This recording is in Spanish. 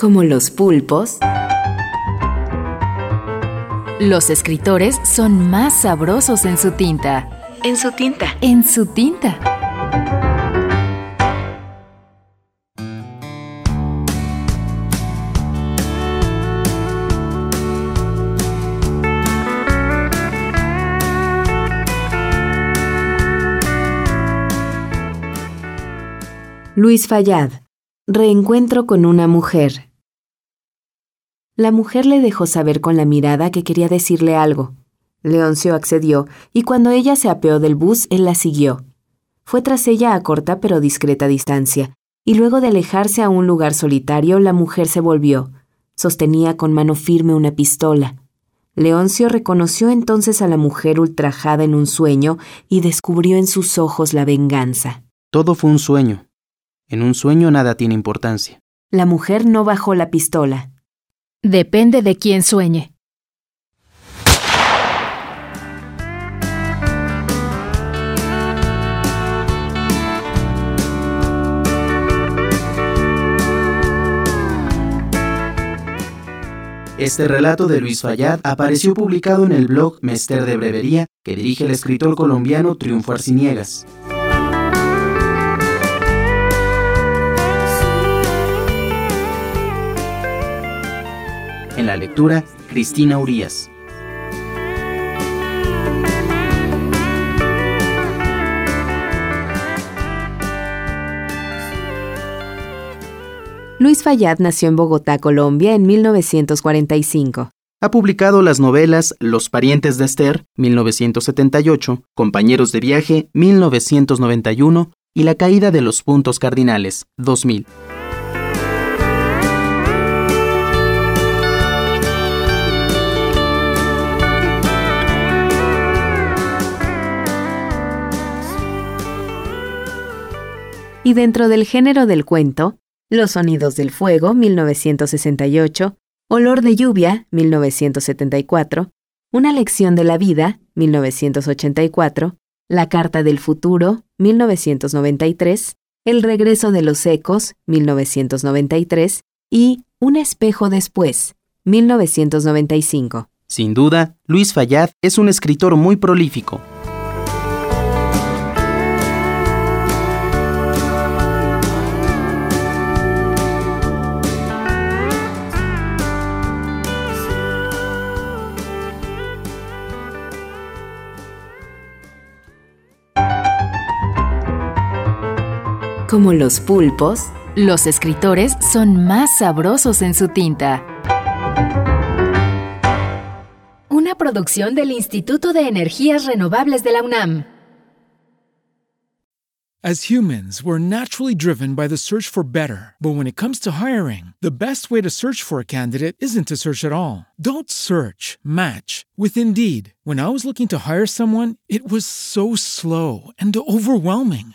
Como los pulpos, los escritores son más sabrosos en su tinta. En su tinta. En su tinta. Luis Fallad. Reencuentro con una mujer. La mujer le dejó saber con la mirada que quería decirle algo. Leoncio accedió, y cuando ella se apeó del bus, él la siguió. Fue tras ella a corta pero discreta distancia, y luego de alejarse a un lugar solitario, la mujer se volvió. Sostenía con mano firme una pistola. Leoncio reconoció entonces a la mujer ultrajada en un sueño y descubrió en sus ojos la venganza. Todo fue un sueño. En un sueño nada tiene importancia. La mujer no bajó la pistola. Depende de quién sueñe. Este relato de Luis Fayad apareció publicado en el blog Mester de Brevería que dirige el escritor colombiano Triunfo Arciniegas. Cristina Urías. Luis Fayad nació en Bogotá, Colombia, en 1945. Ha publicado las novelas Los parientes de Esther, 1978, Compañeros de viaje, 1991 y La caída de los puntos cardinales, 2000. Y dentro del género del cuento, Los sonidos del fuego, 1968, Olor de lluvia, 1974, Una lección de la vida, 1984, La carta del futuro, 1993, El regreso de los ecos, 1993 y Un espejo después, 1995. Sin duda, Luis Fayad es un escritor muy prolífico. Como los pulpos, Los escritores son más sabrosos en su tinta. Una producción del Instituto de Energías Renovables de la UNAM. As humans, we're naturally driven by the search for better. But when it comes to hiring, the best way to search for a candidate isn't to search at all. Don't search, match with Indeed. When I was looking to hire someone, it was so slow and overwhelming.